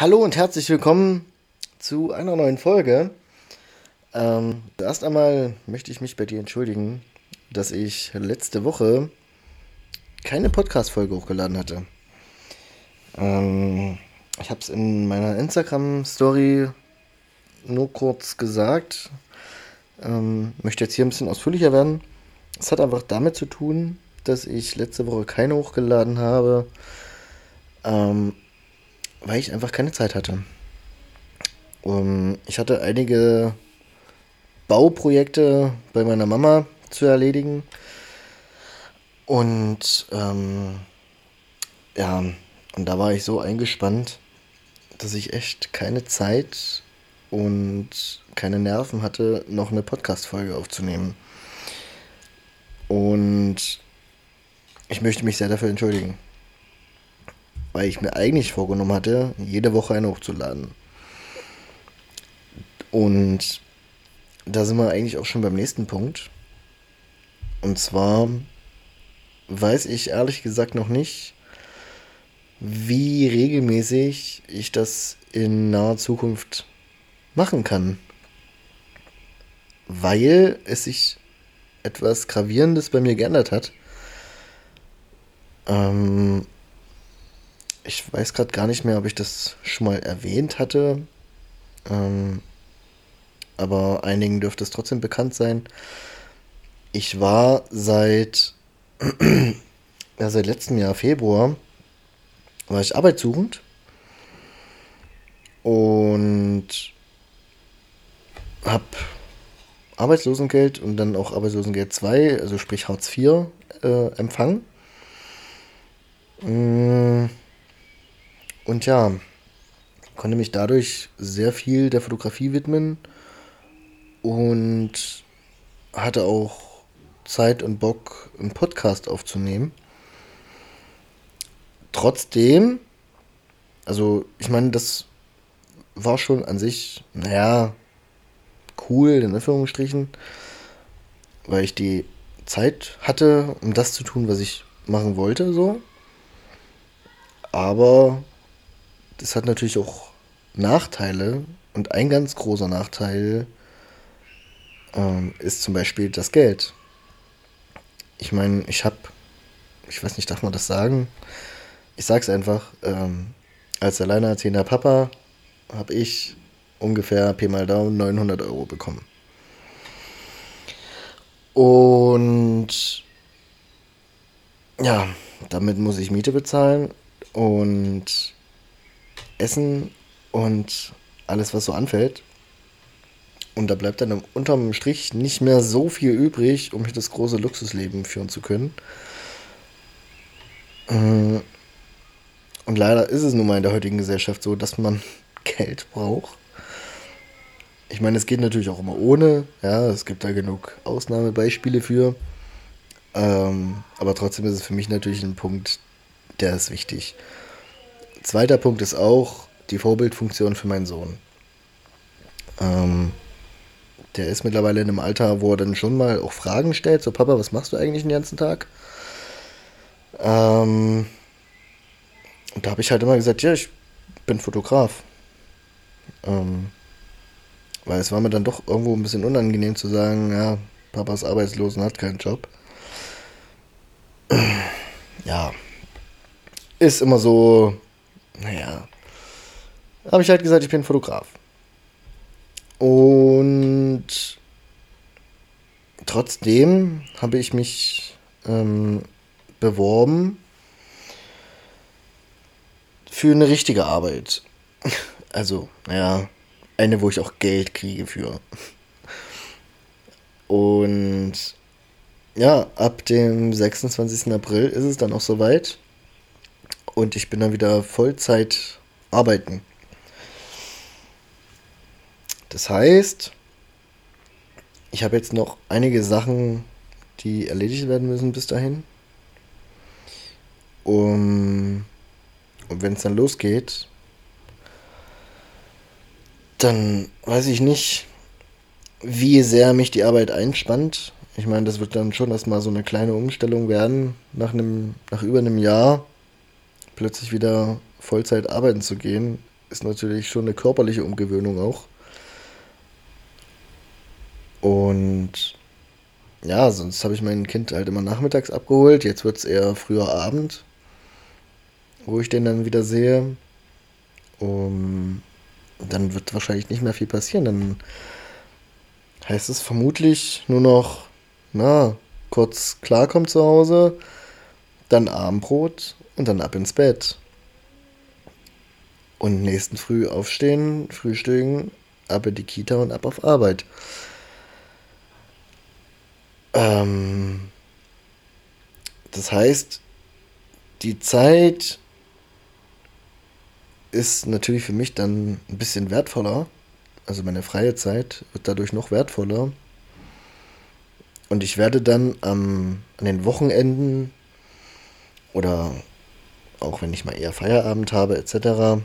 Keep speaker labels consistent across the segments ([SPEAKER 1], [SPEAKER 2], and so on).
[SPEAKER 1] Hallo und herzlich willkommen zu einer neuen Folge. Ähm, erst einmal möchte ich mich bei dir entschuldigen, dass ich letzte Woche keine Podcast-Folge hochgeladen hatte. Ähm, ich habe es in meiner Instagram-Story nur kurz gesagt. Ähm, möchte jetzt hier ein bisschen ausführlicher werden. Es hat einfach damit zu tun, dass ich letzte Woche keine hochgeladen habe, ähm, weil ich einfach keine Zeit hatte. Um, ich hatte einige Bauprojekte bei meiner Mama zu erledigen. Und ähm, ja, und da war ich so eingespannt, dass ich echt keine Zeit und keine Nerven hatte, noch eine Podcast-Folge aufzunehmen. Und ich möchte mich sehr dafür entschuldigen. Weil ich mir eigentlich vorgenommen hatte, jede Woche eine hochzuladen. Und da sind wir eigentlich auch schon beim nächsten Punkt. Und zwar weiß ich ehrlich gesagt noch nicht, wie regelmäßig ich das in naher Zukunft machen kann. Weil es sich etwas Gravierendes bei mir geändert hat. Ähm, ich weiß gerade gar nicht mehr, ob ich das schon mal erwähnt hatte. Ähm, aber einigen dürfte es trotzdem bekannt sein. Ich war seit, ja, seit letztem Jahr Februar war ich arbeitssuchend und habe Arbeitslosengeld und dann auch Arbeitslosengeld 2, also sprich Hartz IV, äh, empfangen. Mm. Und ja, konnte mich dadurch sehr viel der Fotografie widmen und hatte auch Zeit und Bock, einen Podcast aufzunehmen. Trotzdem, also ich meine, das war schon an sich, naja, cool, in Anführungsstrichen, weil ich die Zeit hatte, um das zu tun, was ich machen wollte, so. Aber das hat natürlich auch Nachteile und ein ganz großer Nachteil ähm, ist zum Beispiel das Geld. Ich meine, ich habe, ich weiß nicht, darf man das sagen? Ich sag's einfach, ähm, als alleinerziehender Papa habe ich ungefähr Pi mal Daumen 900 Euro bekommen. Und ja, damit muss ich Miete bezahlen und Essen und alles, was so anfällt. Und da bleibt dann unterm Strich nicht mehr so viel übrig, um das große Luxusleben führen zu können. Äh, und leider ist es nun mal in der heutigen Gesellschaft so, dass man Geld braucht. Ich meine, es geht natürlich auch immer ohne. Ja, es gibt da genug Ausnahmebeispiele für. Ähm, aber trotzdem ist es für mich natürlich ein Punkt, der ist wichtig. Zweiter Punkt ist auch die Vorbildfunktion für meinen Sohn. Ähm, der ist mittlerweile in einem Alter, wo er dann schon mal auch Fragen stellt. So, Papa, was machst du eigentlich den ganzen Tag? Ähm, und da habe ich halt immer gesagt, ja, ich bin Fotograf. Ähm, weil es war mir dann doch irgendwo ein bisschen unangenehm zu sagen, ja, Papa ist arbeitslos und hat keinen Job. Ja, ist immer so, naja, habe ich halt gesagt, ich bin Fotograf. Und trotzdem habe ich mich ähm, beworben für eine richtige Arbeit. Also, naja, eine, wo ich auch Geld kriege für. Und ja, ab dem 26. April ist es dann auch soweit. Und ich bin dann wieder Vollzeit arbeiten. Das heißt, ich habe jetzt noch einige Sachen, die erledigt werden müssen bis dahin. Um, und wenn es dann losgeht, dann weiß ich nicht, wie sehr mich die Arbeit einspannt. Ich meine, das wird dann schon erstmal so eine kleine Umstellung werden, nach, einem, nach über einem Jahr plötzlich wieder Vollzeit arbeiten zu gehen, ist natürlich schon eine körperliche Umgewöhnung auch. Und ja, sonst habe ich mein Kind halt immer nachmittags abgeholt. Jetzt wird es eher früher Abend, wo ich den dann wieder sehe. Um, dann wird wahrscheinlich nicht mehr viel passieren. Dann heißt es vermutlich nur noch, na, kurz klarkommen zu Hause, dann Abendbrot und dann ab ins Bett. Und nächsten Früh aufstehen, frühstücken, ab in die Kita und ab auf Arbeit. Ähm, das heißt, die Zeit ist natürlich für mich dann ein bisschen wertvoller. Also meine freie Zeit wird dadurch noch wertvoller. Und ich werde dann ähm, an den Wochenenden oder auch wenn ich mal eher Feierabend habe etc.,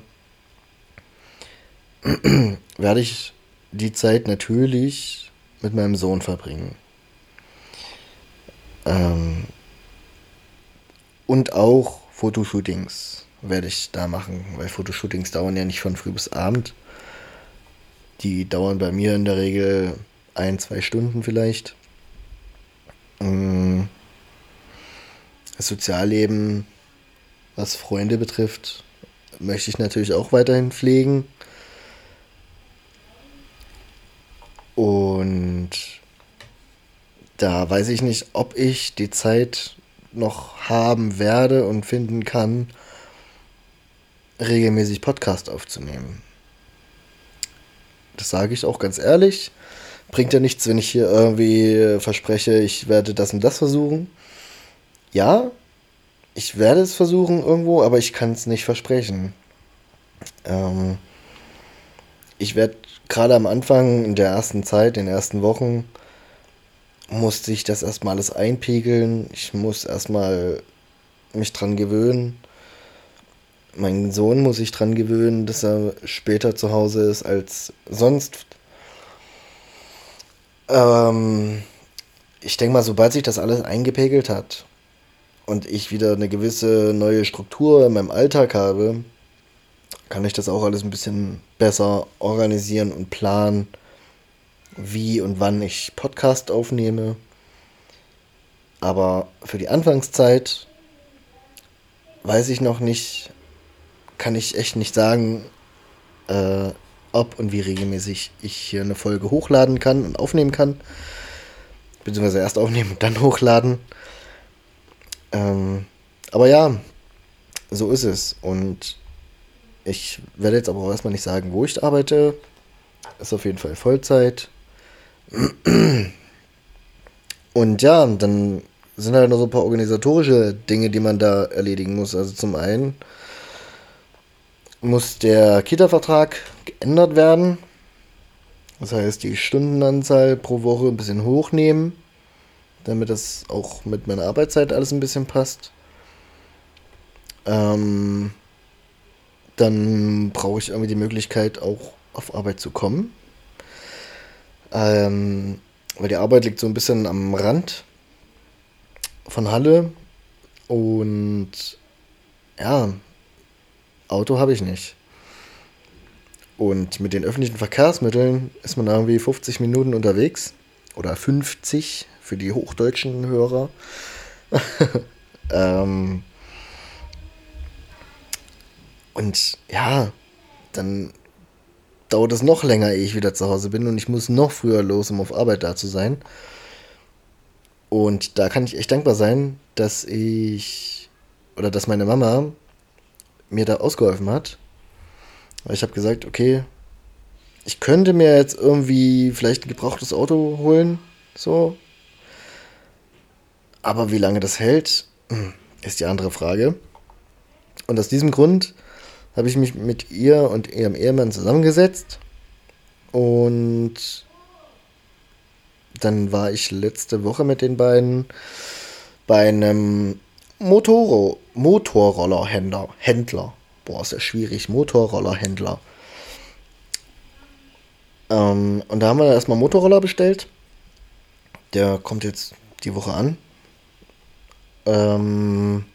[SPEAKER 1] werde ich die Zeit natürlich mit meinem Sohn verbringen. Ähm, und auch Fotoshootings werde ich da machen, weil Fotoshootings dauern ja nicht von früh bis Abend. Die dauern bei mir in der Regel ein, zwei Stunden vielleicht. Mm. Das Sozialleben, was Freunde betrifft, möchte ich natürlich auch weiterhin pflegen. Und da weiß ich nicht, ob ich die Zeit noch haben werde und finden kann, regelmäßig Podcast aufzunehmen. Das sage ich auch ganz ehrlich. Bringt ja nichts, wenn ich hier irgendwie verspreche, ich werde das und das versuchen. Ja, ich werde es versuchen irgendwo, aber ich kann es nicht versprechen. Ähm, ich werde gerade am Anfang, in der ersten Zeit, in den ersten Wochen, musste ich das erstmal alles einpegeln. Ich muss erstmal mich dran gewöhnen. Mein Sohn muss sich dran gewöhnen, dass er später zu Hause ist als sonst. Ähm, ich denke mal, sobald sich das alles eingepegelt hat und ich wieder eine gewisse neue Struktur in meinem Alltag habe, kann ich das auch alles ein bisschen besser organisieren und planen wie und wann ich Podcast aufnehme. Aber für die Anfangszeit weiß ich noch nicht, kann ich echt nicht sagen, äh, ob und wie regelmäßig ich hier eine Folge hochladen kann und aufnehmen kann. Beziehungsweise erst aufnehmen und dann hochladen. Ähm, aber ja, so ist es. Und ich werde jetzt aber auch erstmal nicht sagen, wo ich arbeite. Ist auf jeden Fall Vollzeit. Und ja, dann sind halt noch so ein paar organisatorische Dinge, die man da erledigen muss. Also zum einen muss der Kita-Vertrag geändert werden. Das heißt, die Stundenanzahl pro Woche ein bisschen hochnehmen, damit das auch mit meiner Arbeitszeit alles ein bisschen passt. Ähm, dann brauche ich irgendwie die Möglichkeit, auch auf Arbeit zu kommen. Ähm, weil die Arbeit liegt so ein bisschen am Rand von Halle. Und ja, Auto habe ich nicht. Und mit den öffentlichen Verkehrsmitteln ist man irgendwie 50 Minuten unterwegs. Oder 50 für die hochdeutschen Hörer. ähm, und ja, dann dauert es noch länger, ehe ich wieder zu Hause bin und ich muss noch früher los, um auf Arbeit da zu sein. Und da kann ich echt dankbar sein, dass ich oder dass meine Mama mir da ausgeholfen hat. Ich habe gesagt, okay, ich könnte mir jetzt irgendwie vielleicht ein gebrauchtes Auto holen, so. Aber wie lange das hält, hm, ist die andere Frage. Und aus diesem Grund habe ich mich mit ihr und ihrem Ehemann zusammengesetzt und dann war ich letzte Woche mit den beiden bei einem Motor Motorrollerhändler. Händler. Boah, ist ja schwierig. Motorrollerhändler. Ähm, und da haben wir erstmal Motorroller bestellt. Der kommt jetzt die Woche an. Ähm,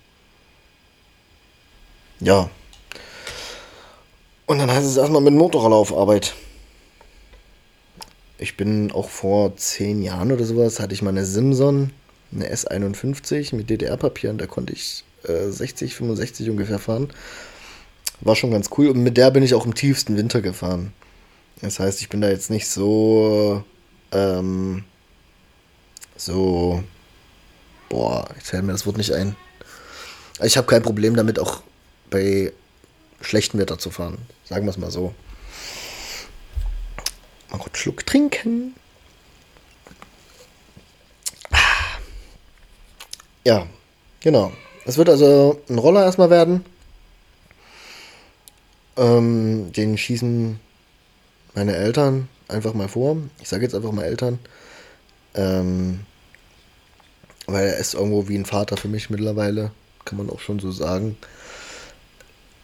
[SPEAKER 1] ja, Und dann heißt es erstmal mit Motorroller auf Arbeit. Ich bin auch vor zehn Jahren oder sowas, hatte ich mal eine Simson, eine S51 mit DDR-Papier und da konnte ich äh, 60, 65 ungefähr fahren. War schon ganz cool und mit der bin ich auch im tiefsten Winter gefahren. Das heißt, ich bin da jetzt nicht so, ähm, so, boah, ich fällt mir das Wort nicht ein. Ich habe kein Problem damit, auch bei schlechtem Wetter zu fahren. Sagen wir es mal so. Mal kurz Schluck trinken. Ja, genau. Es wird also ein Roller erstmal werden. Ähm, den schießen meine Eltern einfach mal vor. Ich sage jetzt einfach mal Eltern. Ähm, weil er ist irgendwo wie ein Vater für mich mittlerweile. Kann man auch schon so sagen.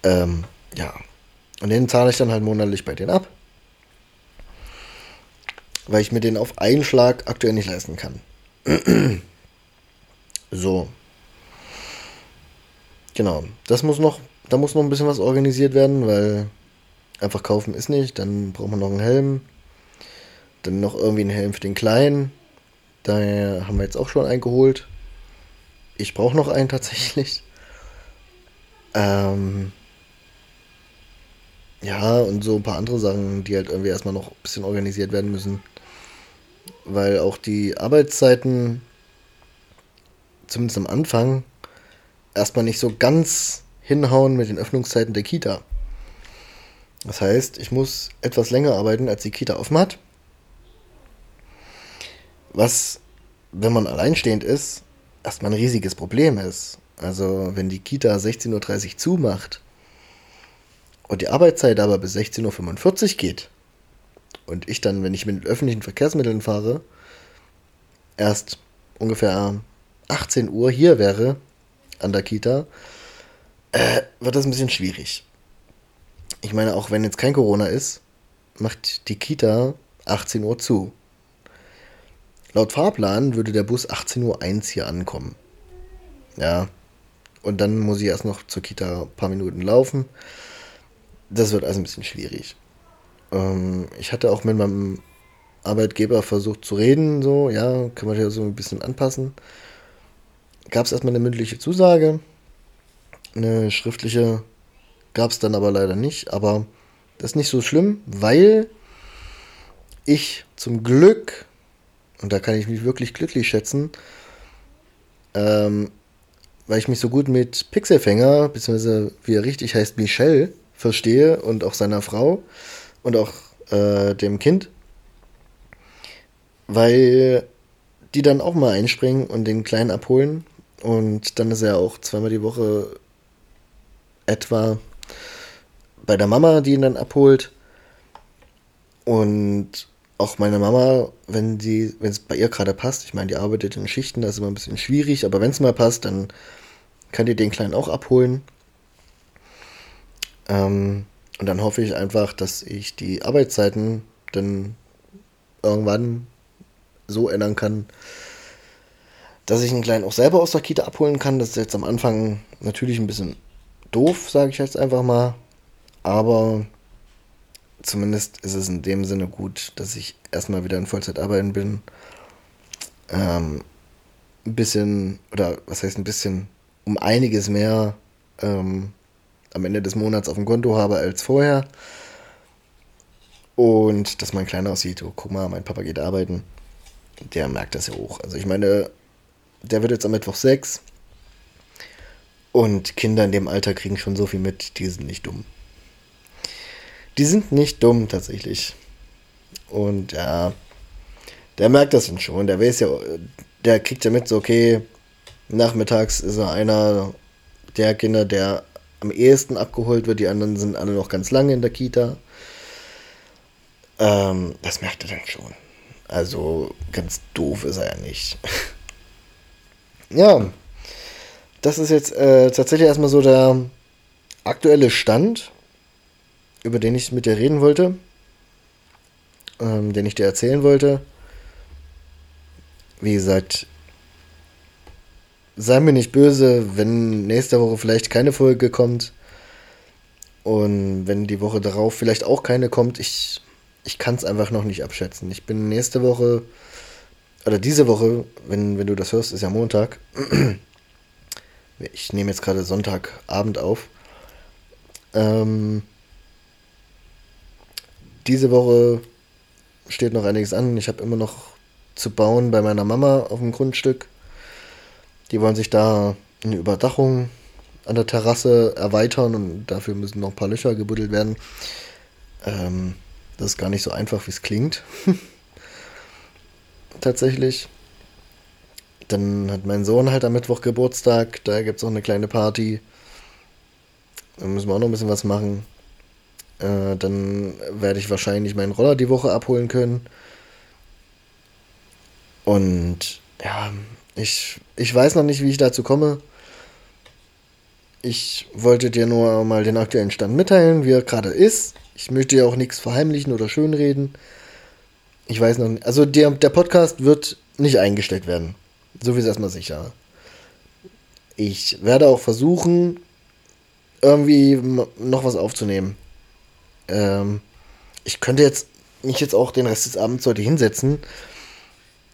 [SPEAKER 1] Ähm, ja. Und den zahle ich dann halt monatlich bei denen ab. Weil ich mir den auf einen Schlag aktuell nicht leisten kann. so. Genau. Das muss noch, da muss noch ein bisschen was organisiert werden, weil einfach kaufen ist nicht. Dann braucht man noch einen Helm. Dann noch irgendwie einen Helm für den Kleinen. Daher haben wir jetzt auch schon einen geholt. Ich brauche noch einen tatsächlich. Ähm, ja, und so ein paar andere Sachen, die halt irgendwie erstmal noch ein bisschen organisiert werden müssen. Weil auch die Arbeitszeiten, zumindest am Anfang, erstmal nicht so ganz hinhauen mit den Öffnungszeiten der Kita. Das heißt, ich muss etwas länger arbeiten, als die Kita offen hat. Was, wenn man alleinstehend ist, erstmal ein riesiges Problem ist. Also, wenn die Kita 16.30 Uhr zumacht und die Arbeitszeit aber bis 16.45 Uhr geht und ich dann, wenn ich mit öffentlichen Verkehrsmitteln fahre, erst ungefähr 18 Uhr hier wäre an der Kita, äh, wird das ein bisschen schwierig. Ich meine, auch wenn jetzt kein Corona ist, macht die Kita 18 Uhr zu. Laut Fahrplan würde der Bus 18.01 Uhr hier ankommen. Ja. Und dann muss ich erst noch zur Kita ein paar Minuten laufen. Das wird also ein bisschen schwierig. Ähm, ich hatte auch mit meinem Arbeitgeber versucht zu reden, so, ja, kann man ja so ein bisschen anpassen. Gab es erstmal eine mündliche Zusage. Eine schriftliche gab es dann aber leider nicht. Aber das ist nicht so schlimm, weil ich zum Glück, und da kann ich mich wirklich glücklich schätzen, ähm, weil ich mich so gut mit Pixelfänger, beziehungsweise wie er richtig heißt, Michelle, verstehe und auch seiner Frau und auch äh, dem Kind, weil die dann auch mal einspringen und den Kleinen abholen und dann ist er auch zweimal die Woche etwa bei der Mama, die ihn dann abholt. Und auch meine Mama, wenn sie, wenn es bei ihr gerade passt, ich meine, die arbeitet in Schichten, das ist immer ein bisschen schwierig, aber wenn es mal passt, dann kann die den Kleinen auch abholen. Ähm, und dann hoffe ich einfach, dass ich die Arbeitszeiten dann irgendwann so ändern kann, dass ich einen Kleinen auch selber aus der Kita abholen kann. Das ist jetzt am Anfang natürlich ein bisschen doof, sage ich jetzt einfach mal. Aber zumindest ist es in dem Sinne gut, dass ich erstmal wieder in Vollzeit arbeiten bin. Ähm, ein bisschen, oder was heißt ein bisschen, um einiges mehr ähm, am Ende des Monats auf dem Konto habe als vorher. Und dass mein Kleiner aussieht, oh, guck mal, mein Papa geht arbeiten. Der merkt das ja auch. Also ich meine, der wird jetzt am Mittwoch sechs. Und Kinder in dem Alter kriegen schon so viel mit, die sind nicht dumm. Die sind nicht dumm tatsächlich. Und ja, der merkt das dann schon. Der weiß ja, der kriegt ja mit, so okay, nachmittags ist er einer der Kinder, der am ehesten abgeholt wird. Die anderen sind alle noch ganz lange in der Kita. Ähm, das merkt er dann schon. Also ganz doof ist er ja nicht. ja, das ist jetzt äh, tatsächlich erstmal so der aktuelle Stand, über den ich mit dir reden wollte, ähm, den ich dir erzählen wollte. Wie gesagt, sei mir nicht böse, wenn nächste Woche vielleicht keine Folge kommt. Und wenn die Woche darauf vielleicht auch keine kommt, ich, ich kann es einfach noch nicht abschätzen. Ich bin nächste Woche, oder diese Woche, wenn, wenn du das hörst, ist ja Montag. Ich nehme jetzt gerade Sonntagabend auf. Ähm, diese Woche steht noch einiges an. Ich habe immer noch zu bauen bei meiner Mama auf dem Grundstück. Die wollen sich da eine Überdachung an der Terrasse erweitern und dafür müssen noch ein paar Löcher gebuddelt werden. Ähm, das ist gar nicht so einfach, wie es klingt. Tatsächlich. Dann hat mein Sohn halt am Mittwoch Geburtstag, da gibt es auch eine kleine Party. Da müssen wir auch noch ein bisschen was machen. Äh, dann werde ich wahrscheinlich meinen Roller die Woche abholen können. Und ja, ich, ich weiß noch nicht, wie ich dazu komme. Ich wollte dir nur mal den aktuellen Stand mitteilen, wie er gerade ist. Ich möchte ja auch nichts verheimlichen oder schönreden. Ich weiß noch nicht. Also der, der Podcast wird nicht eingestellt werden. So wie es erstmal sicher. Ich werde auch versuchen, irgendwie noch was aufzunehmen. Ähm, ich könnte jetzt mich jetzt auch den Rest des Abends heute hinsetzen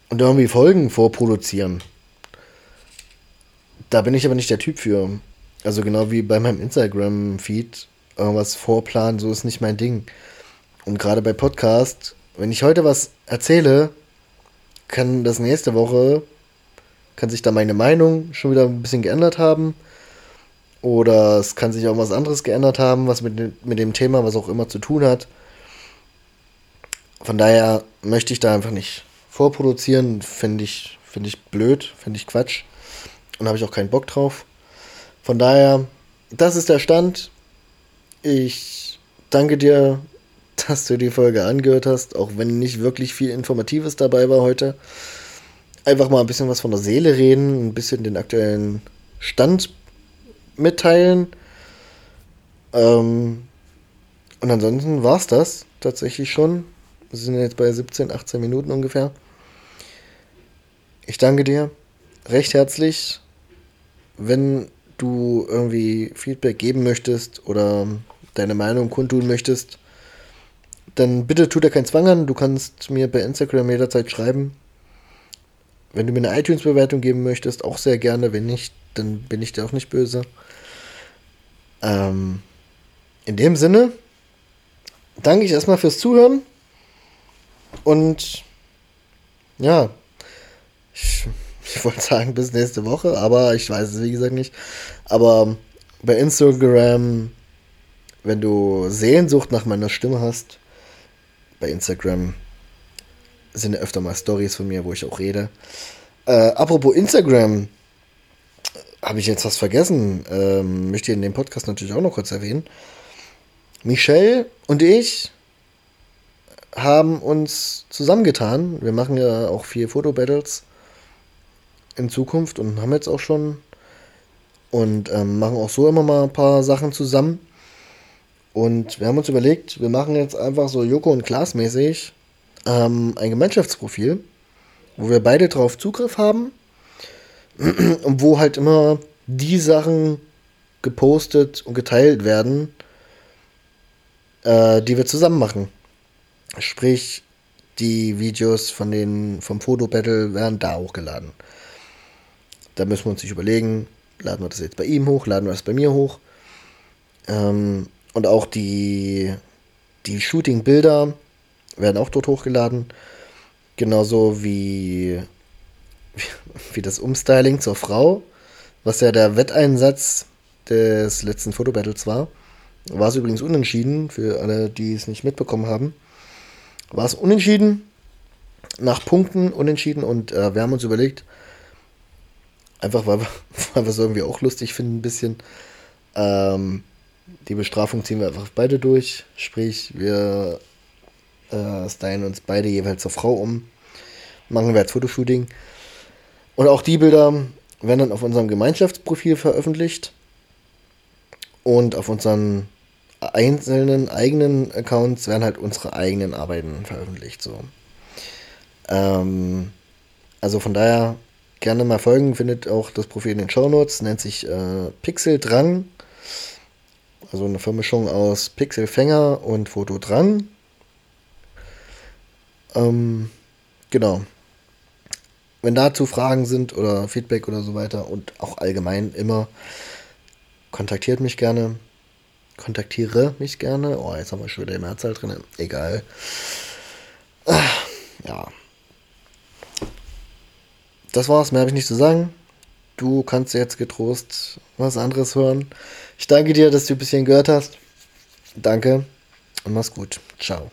[SPEAKER 1] und irgendwie Folgen vorproduzieren. Da bin ich aber nicht der Typ für. Also genau wie bei meinem Instagram-Feed, irgendwas vorplanen, so ist nicht mein Ding. Und gerade bei Podcast, wenn ich heute was erzähle, kann das nächste Woche, kann sich da meine Meinung schon wieder ein bisschen geändert haben. Oder es kann sich auch was anderes geändert haben, was mit, mit dem Thema, was auch immer zu tun hat. Von daher möchte ich da einfach nicht vorproduzieren. Finde ich, find ich blöd, finde ich Quatsch. Und habe ich auch keinen Bock drauf. Von daher, das ist der Stand. Ich danke dir, dass du die Folge angehört hast, auch wenn nicht wirklich viel Informatives dabei war heute. Einfach mal ein bisschen was von der Seele reden, ein bisschen den aktuellen Stand mitteilen. Ähm, und ansonsten war es das tatsächlich schon. Wir sind jetzt bei 17, 18 Minuten ungefähr. Ich danke dir recht herzlich. Wenn du irgendwie Feedback geben möchtest oder deine Meinung kundtun möchtest, dann bitte tu dir keinen Zwang an. Du kannst mir bei Instagram jederzeit schreiben. Wenn du mir eine iTunes-Bewertung geben möchtest, auch sehr gerne. Wenn nicht, dann bin ich dir auch nicht böse. Ähm, in dem Sinne danke ich erstmal fürs Zuhören. Und ja, ich, ich wollte sagen bis nächste Woche, aber ich weiß es wie gesagt nicht. Aber bei Instagram, wenn du Sehnsucht nach meiner Stimme hast, bei Instagram sind ja öfter mal Stories von mir, wo ich auch rede. Äh, apropos Instagram, habe ich jetzt was vergessen? Ähm, möchte ich in dem Podcast natürlich auch noch kurz erwähnen. Michelle und ich haben uns zusammengetan. Wir machen ja auch vier Fotobattles in Zukunft und haben jetzt auch schon und ähm, machen auch so immer mal ein paar Sachen zusammen. Und wir haben uns überlegt, wir machen jetzt einfach so Joko und Klaas mäßig ähm, ein Gemeinschaftsprofil, wo wir beide drauf Zugriff haben und wo halt immer die Sachen gepostet und geteilt werden, äh, die wir zusammen machen. Sprich, die Videos von den, vom Fotobattle werden da hochgeladen. Da müssen wir uns nicht überlegen, laden wir das jetzt bei ihm hoch, laden wir das bei mir hoch. Ähm, und auch die, die Shooting-Bilder werden auch dort hochgeladen. Genauso wie wie das Umstyling zur Frau, was ja der Wetteinsatz des letzten Fotobattles war. War es übrigens unentschieden, für alle, die es nicht mitbekommen haben. War es unentschieden, nach Punkten unentschieden und äh, wir haben uns überlegt, einfach weil wir, weil wir es irgendwie auch lustig finden, ein bisschen, ähm, die Bestrafung ziehen wir einfach beide durch. Sprich, wir äh, stylen uns beide jeweils zur Frau um, machen wir als Fotoshooting. Und auch die Bilder werden dann auf unserem Gemeinschaftsprofil veröffentlicht und auf unseren einzelnen eigenen Accounts werden halt unsere eigenen Arbeiten veröffentlicht. So. Ähm, also von daher gerne mal folgen, findet auch das Profil in den Show Notes, nennt sich äh, Pixel Drang. Also eine Vermischung aus Pixelfänger und Fotodrang. Ähm, genau. Wenn dazu Fragen sind oder Feedback oder so weiter und auch allgemein immer, kontaktiert mich gerne. Kontaktiere mich gerne. Oh, jetzt haben wir schon wieder die Mehrzahl drin. Egal. Ah, ja. Das war's, mehr habe ich nicht zu sagen. Du kannst jetzt getrost was anderes hören. Ich danke dir, dass du ein bisschen gehört hast. Danke und mach's gut. Ciao.